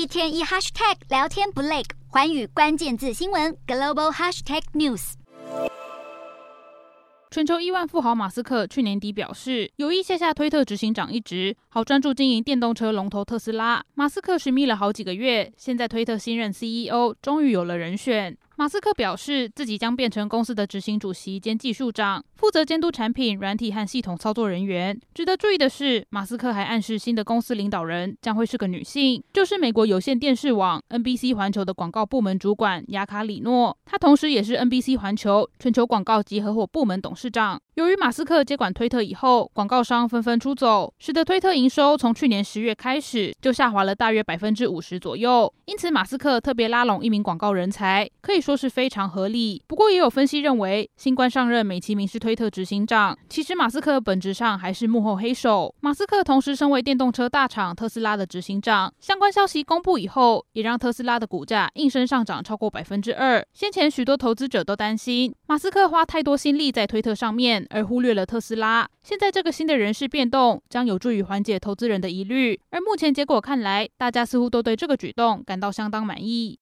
一天一 hashtag 聊天不累，环宇关键字新闻 global hashtag news。全球亿万富豪马斯克去年底表示，有意卸下推特执行长一职，好专注经营电动车龙头特斯拉。马斯克寻觅了好几个月，现在推特新任 CEO 终于有了人选。马斯克表示，自己将变成公司的执行主席兼技术长，负责监督产品、软体和系统操作人员。值得注意的是，马斯克还暗示新的公司领导人将会是个女性，就是美国有线电视网 NBC 环球的广告部门主管雅卡里诺。她同时也是 NBC 环球全球广告及合伙部门董事长。由于马斯克接管推特以后，广告商纷纷出走，使得推特营收从去年十月开始就下滑了大约百分之五十左右。因此，马斯克特别拉拢一名广告人才，可以说是非常合理。不过，也有分析认为，新官上任美其名是推特执行长，其实马斯克本质上还是幕后黑手。马斯克同时身为电动车大厂特斯拉的执行长，相关消息公布以后，也让特斯拉的股价应声上涨超过百分之二。先前许多投资者都担心马斯克花太多心力在推特上面。而忽略了特斯拉。现在这个新的人事变动将有助于缓解投资人的疑虑，而目前结果看来，大家似乎都对这个举动感到相当满意。